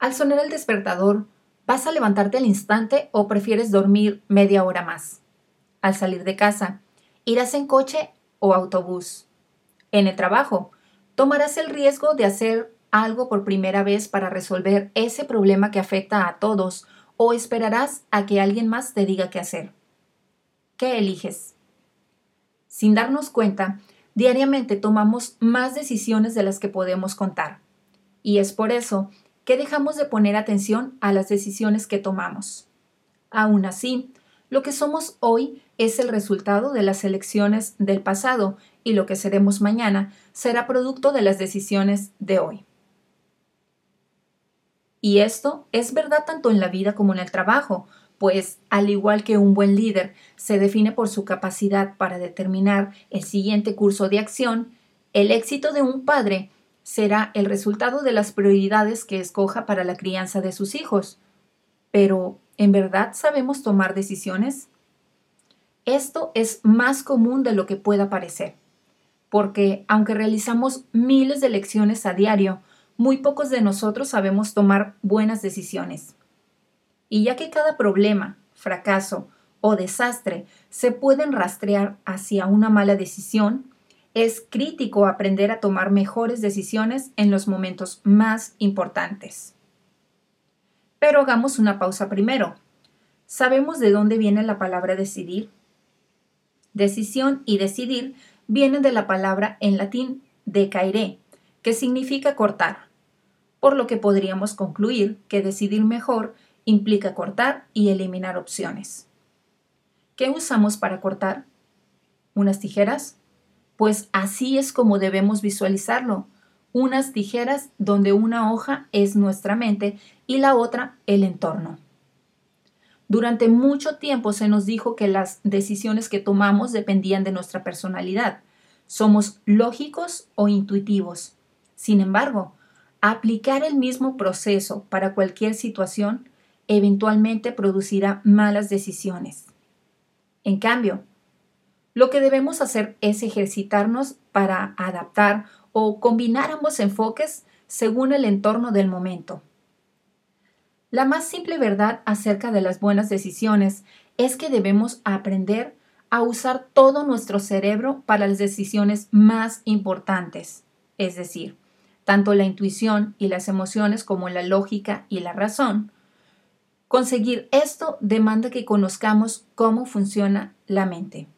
Al sonar el despertador, ¿vas a levantarte al instante o prefieres dormir media hora más? Al salir de casa, ¿irás en coche o autobús? En el trabajo, ¿tomarás el riesgo de hacer algo por primera vez para resolver ese problema que afecta a todos o esperarás a que alguien más te diga qué hacer? ¿Qué eliges? Sin darnos cuenta, diariamente tomamos más decisiones de las que podemos contar. Y es por eso que dejamos de poner atención a las decisiones que tomamos. Aún así, lo que somos hoy es el resultado de las elecciones del pasado y lo que seremos mañana será producto de las decisiones de hoy. Y esto es verdad tanto en la vida como en el trabajo, pues al igual que un buen líder se define por su capacidad para determinar el siguiente curso de acción, el éxito de un padre será el resultado de las prioridades que escoja para la crianza de sus hijos. Pero, ¿en verdad sabemos tomar decisiones? Esto es más común de lo que pueda parecer, porque aunque realizamos miles de lecciones a diario, muy pocos de nosotros sabemos tomar buenas decisiones. Y ya que cada problema, fracaso o desastre se pueden rastrear hacia una mala decisión, es crítico aprender a tomar mejores decisiones en los momentos más importantes. Pero hagamos una pausa primero. ¿Sabemos de dónde viene la palabra decidir? Decisión y decidir vienen de la palabra en latín decaere, que significa cortar por lo que podríamos concluir que decidir mejor implica cortar y eliminar opciones. ¿Qué usamos para cortar? ¿Unas tijeras? Pues así es como debemos visualizarlo. Unas tijeras donde una hoja es nuestra mente y la otra el entorno. Durante mucho tiempo se nos dijo que las decisiones que tomamos dependían de nuestra personalidad. Somos lógicos o intuitivos. Sin embargo, Aplicar el mismo proceso para cualquier situación eventualmente producirá malas decisiones. En cambio, lo que debemos hacer es ejercitarnos para adaptar o combinar ambos enfoques según el entorno del momento. La más simple verdad acerca de las buenas decisiones es que debemos aprender a usar todo nuestro cerebro para las decisiones más importantes, es decir, tanto la intuición y las emociones como la lógica y la razón. Conseguir esto demanda que conozcamos cómo funciona la mente.